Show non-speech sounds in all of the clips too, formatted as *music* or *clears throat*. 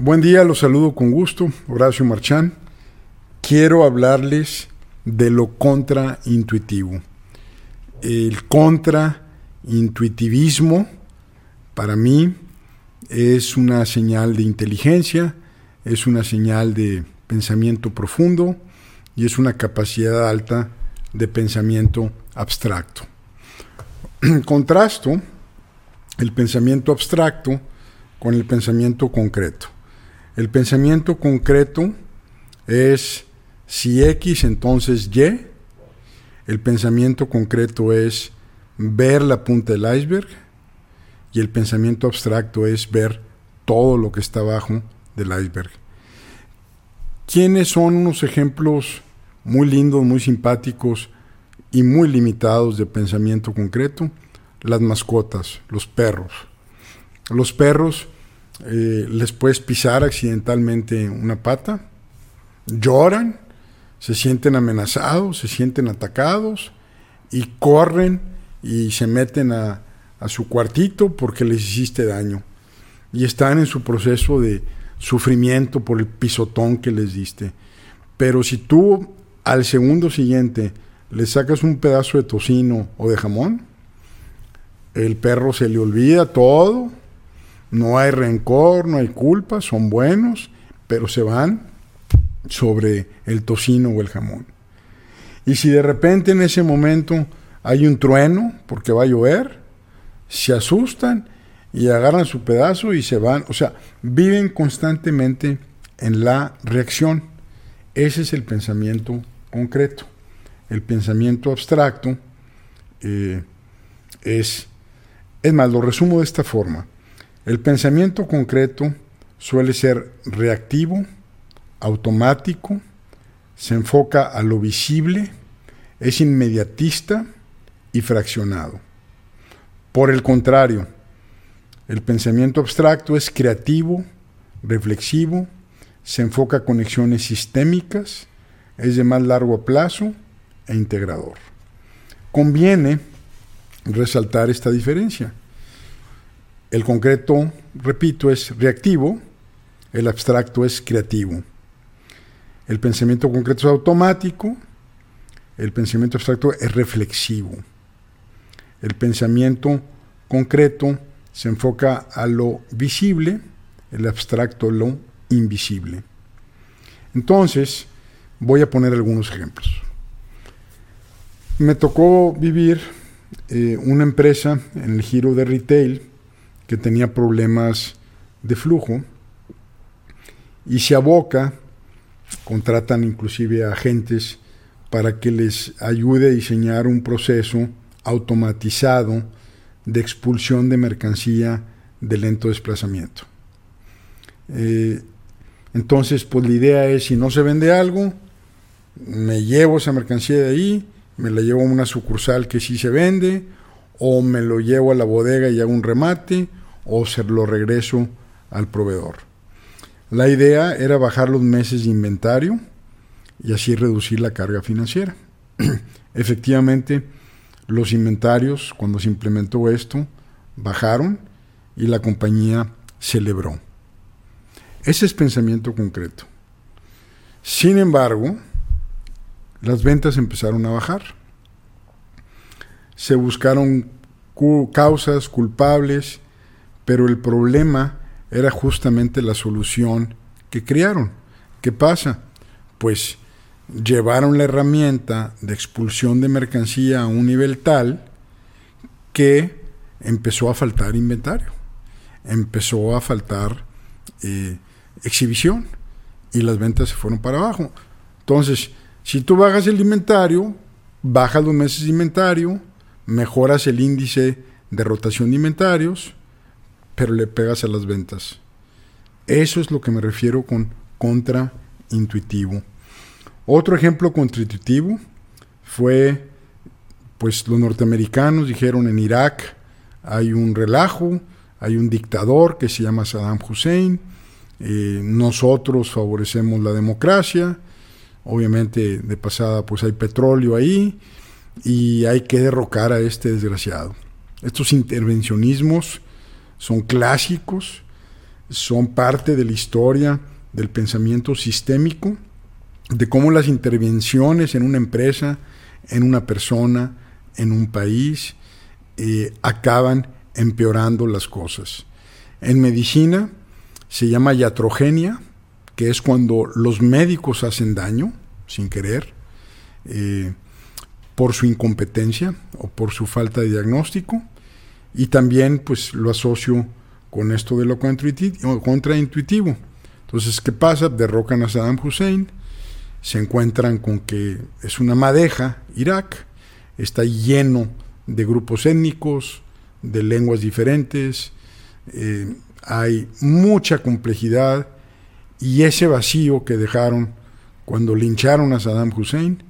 Buen día, los saludo con gusto, Horacio Marchán. Quiero hablarles de lo contraintuitivo. El contraintuitivismo, para mí, es una señal de inteligencia, es una señal de pensamiento profundo y es una capacidad alta de pensamiento abstracto. Contrasto el pensamiento abstracto con el pensamiento concreto. El pensamiento concreto es si X, entonces Y. El pensamiento concreto es ver la punta del iceberg y el pensamiento abstracto es ver todo lo que está abajo del iceberg. ¿Quiénes son unos ejemplos muy lindos, muy simpáticos y muy limitados de pensamiento concreto? Las mascotas, los perros. Los perros eh, les puedes pisar accidentalmente una pata, lloran, se sienten amenazados, se sienten atacados y corren y se meten a, a su cuartito porque les hiciste daño. Y están en su proceso de sufrimiento por el pisotón que les diste. Pero si tú al segundo siguiente le sacas un pedazo de tocino o de jamón, el perro se le olvida todo no hay rencor, no hay culpa, son buenos, pero se van sobre el tocino o el jamón. Y si de repente en ese momento hay un trueno porque va a llover, se asustan y agarran su pedazo y se van. O sea, viven constantemente en la reacción. Ese es el pensamiento concreto. El pensamiento abstracto eh, es... Es más, lo resumo de esta forma. El pensamiento concreto suele ser reactivo, automático, se enfoca a lo visible, es inmediatista y fraccionado. Por el contrario, el pensamiento abstracto es creativo, reflexivo, se enfoca a conexiones sistémicas, es de más largo plazo e integrador. Conviene resaltar esta diferencia. El concreto, repito, es reactivo, el abstracto es creativo. El pensamiento concreto es automático, el pensamiento abstracto es reflexivo. El pensamiento concreto se enfoca a lo visible, el abstracto lo invisible. Entonces, voy a poner algunos ejemplos. Me tocó vivir eh, una empresa en el giro de retail que tenía problemas de flujo y se aboca, contratan inclusive a agentes para que les ayude a diseñar un proceso automatizado de expulsión de mercancía de lento desplazamiento. Eh, entonces, pues la idea es, si no se vende algo, me llevo esa mercancía de ahí, me la llevo a una sucursal que sí se vende, o me lo llevo a la bodega y hago un remate, o se lo regreso al proveedor. La idea era bajar los meses de inventario y así reducir la carga financiera. *clears throat* Efectivamente, los inventarios, cuando se implementó esto, bajaron y la compañía celebró. Ese es pensamiento concreto. Sin embargo, las ventas empezaron a bajar. Se buscaron causas culpables pero el problema era justamente la solución que crearon. ¿Qué pasa? Pues llevaron la herramienta de expulsión de mercancía a un nivel tal que empezó a faltar inventario, empezó a faltar eh, exhibición y las ventas se fueron para abajo. Entonces, si tú bajas el inventario, bajas los meses de inventario, mejoras el índice de rotación de inventarios, pero le pegas a las ventas. Eso es lo que me refiero con contraintuitivo. Otro ejemplo contraintuitivo fue, pues los norteamericanos dijeron en Irak hay un relajo, hay un dictador que se llama Saddam Hussein, eh, nosotros favorecemos la democracia, obviamente de pasada pues hay petróleo ahí y hay que derrocar a este desgraciado. Estos intervencionismos son clásicos son parte de la historia del pensamiento sistémico, de cómo las intervenciones en una empresa, en una persona, en un país, eh, acaban empeorando las cosas. En medicina se llama iatrogenia, que es cuando los médicos hacen daño sin querer, eh, por su incompetencia o por su falta de diagnóstico. Y también pues lo asocio con esto de lo contraintuitivo. Entonces, ¿qué pasa? Derrocan a Saddam Hussein, se encuentran con que es una madeja, Irak, está lleno de grupos étnicos, de lenguas diferentes, eh, hay mucha complejidad y ese vacío que dejaron cuando lincharon a Saddam Hussein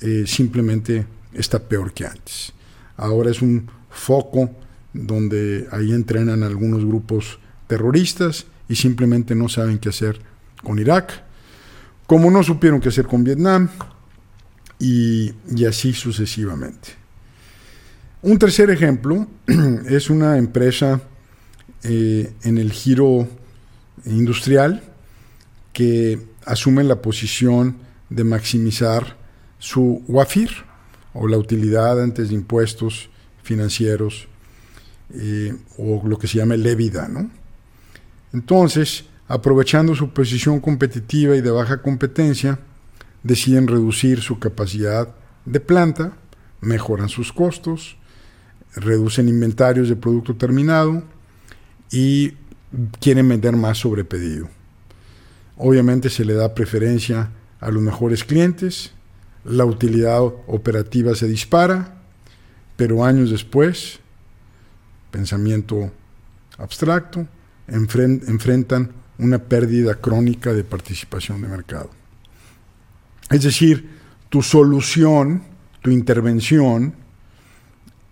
eh, simplemente está peor que antes. Ahora es un foco donde ahí entrenan algunos grupos terroristas y simplemente no saben qué hacer con Irak, como no supieron qué hacer con Vietnam y, así sucesivamente. Un tercer ejemplo *clears throat* es una empresa eh, en el giro industrial que asume la posición de maximizar su WAFIR o la utilidad antes de impuestos financieros eh, o lo que se llama el EBITDA, ¿no? Entonces, aprovechando su posición competitiva y de baja competencia, deciden reducir su capacidad de planta, mejoran sus costos, reducen inventarios de producto terminado y quieren vender más sobre pedido. Obviamente se le da preferencia a los mejores clientes, la utilidad operativa se dispara, pero años después pensamiento abstracto, enfrentan una pérdida crónica de participación de mercado. Es decir, tu solución, tu intervención,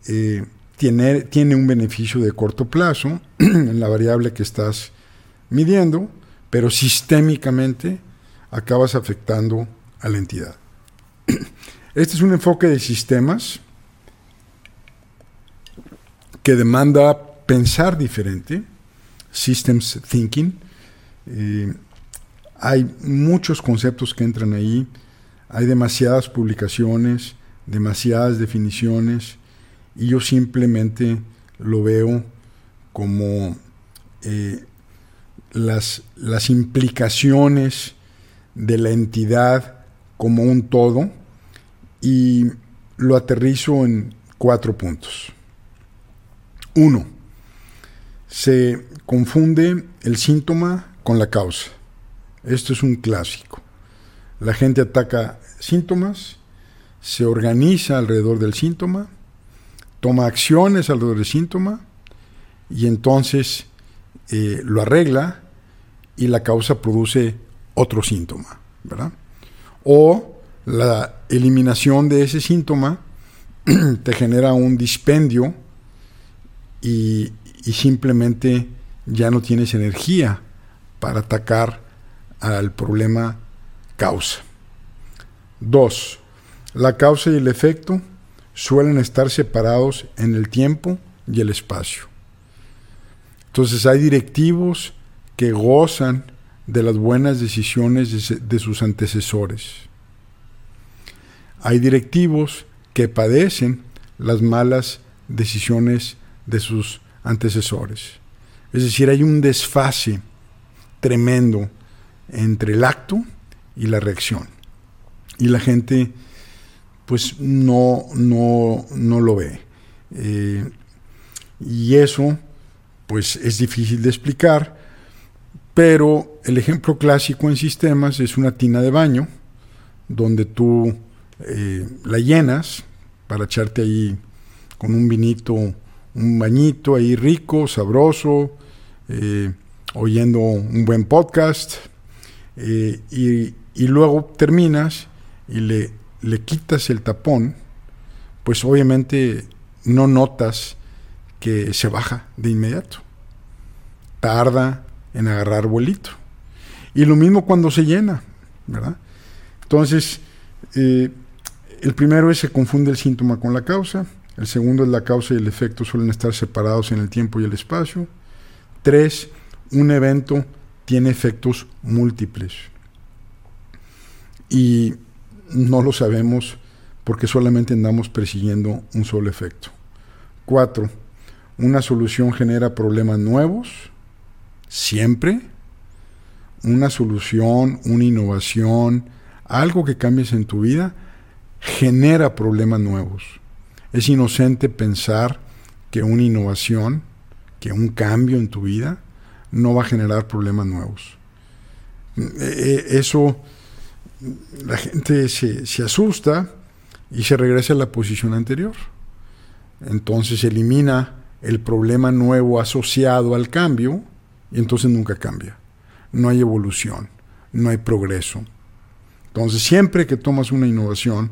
eh, tiene, tiene un beneficio de corto plazo *clears throat* en la variable que estás midiendo, pero sistémicamente acabas afectando a la entidad. *clears throat* Este es un enfoque de sistemas que demanda pensar diferente, systems thinking. Eh, hay muchos conceptos que entran ahí, hay demasiadas publicaciones, demasiadas definiciones, y yo simplemente lo veo como eh, las, las implicaciones de la entidad como un todo y lo aterrizo en cuatro puntos. Uno, se confunde el síntoma con la causa. Esto es un clásico. La gente ataca síntomas, se organiza alrededor del síntoma, toma acciones alrededor del síntoma y entonces eh, lo arregla y la causa produce otro síntoma, ¿verdad? O la eliminación de ese síntoma *clears throat* te genera un dispendio y, simplemente ya no tienes energía para atacar al problema causa. Dos, la causa y el efecto suelen estar separados en el tiempo y el espacio. Entonces hay directivos que gozan de las buenas decisiones de, de, sus antecesores. Hay directivos que padecen las malas decisiones de sus antecesores. Es decir, hay un desfase tremendo entre el acto y la reacción. Y la gente pues no, no, no lo ve. Eh, y eso pues es difícil de explicar, pero el ejemplo clásico en sistemas es una tina de baño, donde tú eh, la llenas para echarte ahí con un vinito un bañito ahí rico, sabroso, eh, oyendo un buen podcast, eh, y, luego terminas y le, le quitas el tapón, pues obviamente no notas que se baja de inmediato. Tarda en agarrar vuelito. Y lo mismo cuando se llena, ¿verdad? Entonces, eh, el primero es se confunde el síntoma con la causa. El segundo es la causa y el efecto suelen estar separados en el tiempo y el espacio. Tres, un evento tiene efectos múltiples. Y no lo sabemos porque solamente andamos persiguiendo un solo efecto. Cuatro, una solución genera problemas nuevos, siempre. Una solución, una innovación, algo que cambies en tu vida, genera problemas nuevos. Es inocente pensar que una innovación, que un cambio en tu vida, no va a generar problemas nuevos. E, e, eso, la gente se, se asusta y se regresa a la posición anterior. Entonces elimina el problema nuevo asociado al cambio y entonces nunca cambia. No hay evolución, no hay progreso. Entonces siempre que tomas una innovación,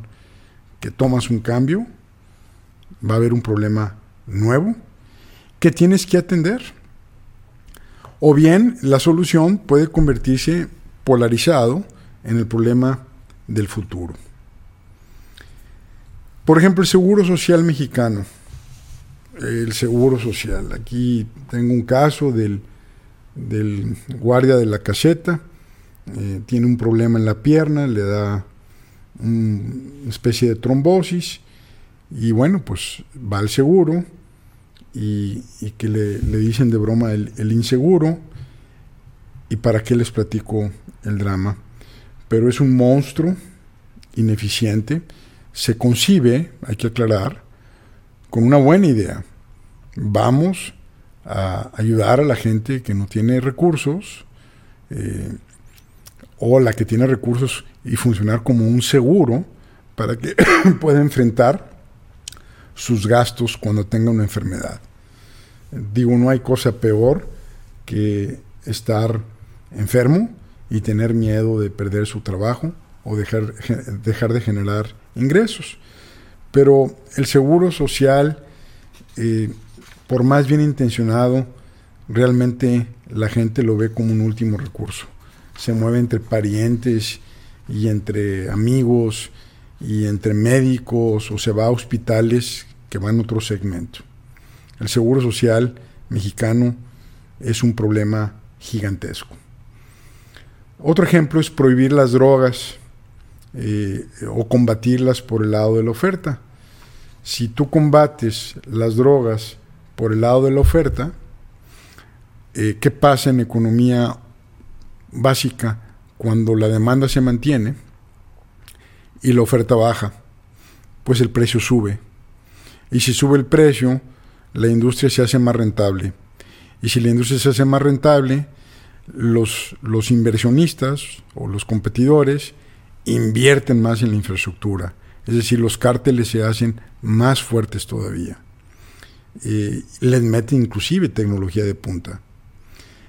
que tomas un cambio, va a haber un problema nuevo que tienes que atender. O bien la solución puede convertirse polarizado en el problema del futuro. Por ejemplo, el Seguro Social Mexicano. El Seguro Social. Aquí tengo un caso del, guardia de la caseta. Eh, tiene un problema en la pierna, le da una especie de trombosis. Y bueno, pues va al seguro y, que le, dicen de broma el, inseguro. ¿Y para qué les platico el drama? Pero es un monstruo ineficiente se concibe, hay que aclarar, con una buena idea. Vamos a ayudar a la gente que no tiene recursos eh, o la que tiene recursos y funcionar como un seguro para que *coughs* pueda enfrentar sus gastos cuando tenga una enfermedad. Digo, no hay cosa peor que estar enfermo y tener miedo de perder su trabajo o dejar, dejar de generar ingresos. Pero el seguro social, eh, por más bien intencionado, realmente la gente lo ve como un último recurso. Se mueve entre parientes y entre amigos y entre médicos o se va a hospitales que van a otro segmento. El seguro social mexicano es un problema gigantesco. Otro ejemplo es prohibir las drogas eh, o combatirlas por el lado de la oferta. Si tú combates las drogas por el lado de la oferta, eh, ¿qué pasa en economía básica cuando la demanda se mantiene y la oferta baja? Pues el precio sube. Y si sube el precio, la industria se hace más rentable. Y si la industria se hace más rentable, los, los inversionistas o los competidores invierten más en la infraestructura. Es decir, los cárteles se hacen más fuertes todavía. Eh, les meten inclusive tecnología de punta.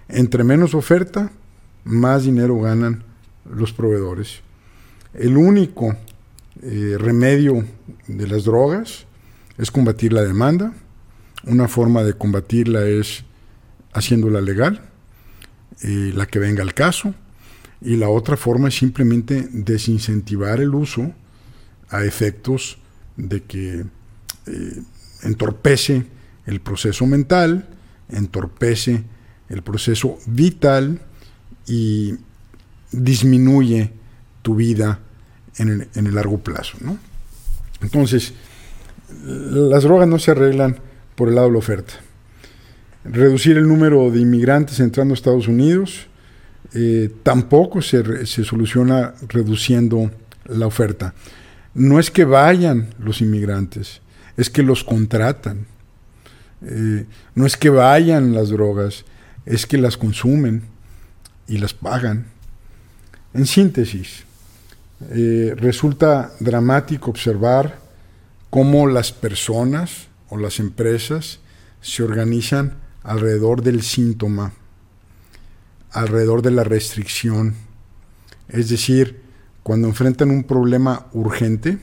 Entre menos oferta, más dinero ganan los proveedores. El único eh, remedio de las drogas es combatir la demanda. Una forma de combatirla es haciéndola legal, eh, la que venga al caso y la otra forma es simplemente desincentivar el uso a efectos de que eh, entorpece el proceso mental, entorpece el proceso vital y disminuye tu vida en el, largo plazo. Entonces, las drogas no se arreglan por el lado de la oferta. Reducir el número de inmigrantes entrando a Estados Unidos, eh, tampoco se, soluciona reduciendo la oferta. No es que vayan los inmigrantes, es que los contratan. Eh, no es que vayan las drogas, es que las consumen y las pagan. En síntesis, eh, resulta dramático observar cómo las personas o las empresas se organizan alrededor del síntoma alrededor de la restricción. Es decir, cuando enfrentan un problema urgente,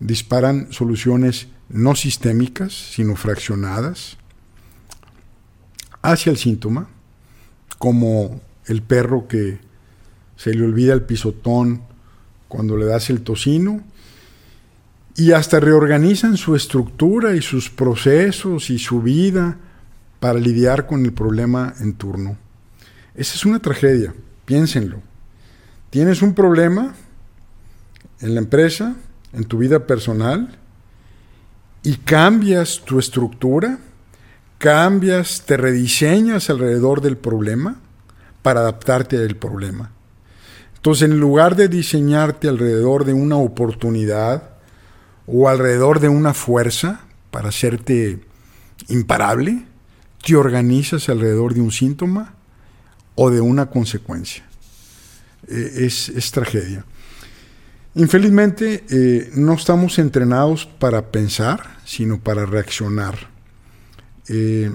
disparan soluciones no sistémicas, sino fraccionadas, hacia el síntoma, como el perro que se le olvida el pisotón cuando le das el tocino, y hasta reorganizan su estructura y sus procesos y su vida para lidiar con el problema en turno. Esa es una tragedia, piénsenlo. Tienes un problema en la empresa, en tu vida personal, y cambias tu estructura, cambias, te rediseñas alrededor del problema para adaptarte al problema. Entonces, en lugar de diseñarte alrededor de una oportunidad o alrededor de una fuerza para hacerte imparable, te organizas alrededor de un síntoma o de una consecuencia. Es, es, tragedia. Infelizmente, eh, no estamos entrenados para pensar, sino para reaccionar. Eh,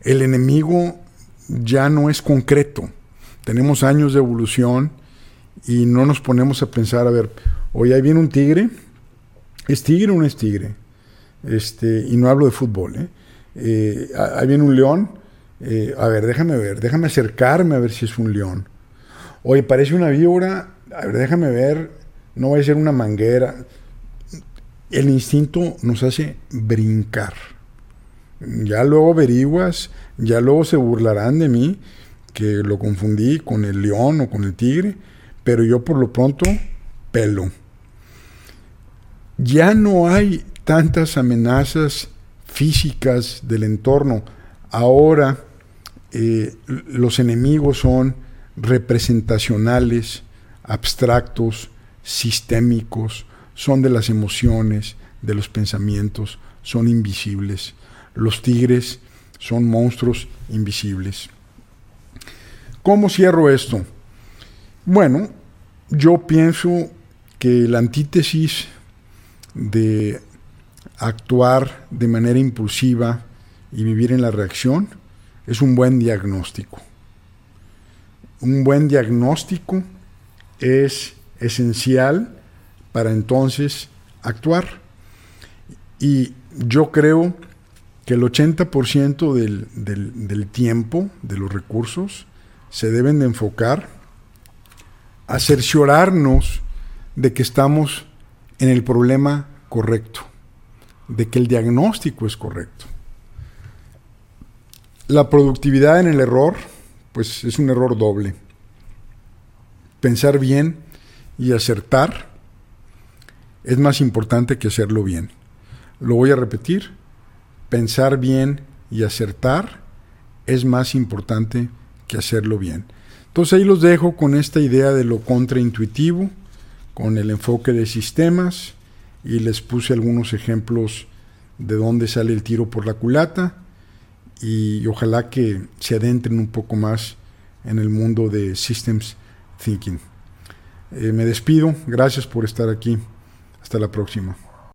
el enemigo ya no es concreto. Tenemos años de evolución y no nos ponemos a pensar, a ver, hoy ahí viene un tigre, ¿es tigre o no es tigre? Este, y no hablo de fútbol, ¿eh? eh ahí viene un león, eh, a ver, déjame ver, déjame acercarme a ver si es un león. Oye, parece una víbora, a ver, déjame ver, no va a ser una manguera. El instinto nos hace brincar. Ya luego averiguas, ya luego se burlarán de mí que lo confundí con el león o con el tigre, pero yo por lo pronto pelo. Ya no hay tantas amenazas físicas del entorno. Ahora eh, los enemigos son representacionales, abstractos, sistémicos, son de las emociones, de los pensamientos, son invisibles. Los tigres son monstruos invisibles. ¿Cómo cierro esto? Bueno, yo pienso que la antítesis de actuar de manera impulsiva y vivir en la reacción es un buen diagnóstico. Un buen diagnóstico es esencial para entonces actuar. Y yo creo que el 80% del, del, tiempo, de los recursos, se deben de enfocar a cerciorarnos de que estamos en el problema correcto, de que el diagnóstico es correcto. La productividad en el error, pues es un error doble. Pensar bien y acertar es más importante que hacerlo bien. Lo voy a repetir pensar bien y acertar es más importante que hacerlo bien. Entonces ahí los dejo con esta idea de lo contraintuitivo, con el enfoque de sistemas y les puse algunos ejemplos de dónde sale el tiro por la culata y ojalá que se adentren un poco más en el mundo de Systems Thinking. Eh, me despido, gracias por estar aquí, hasta la próxima.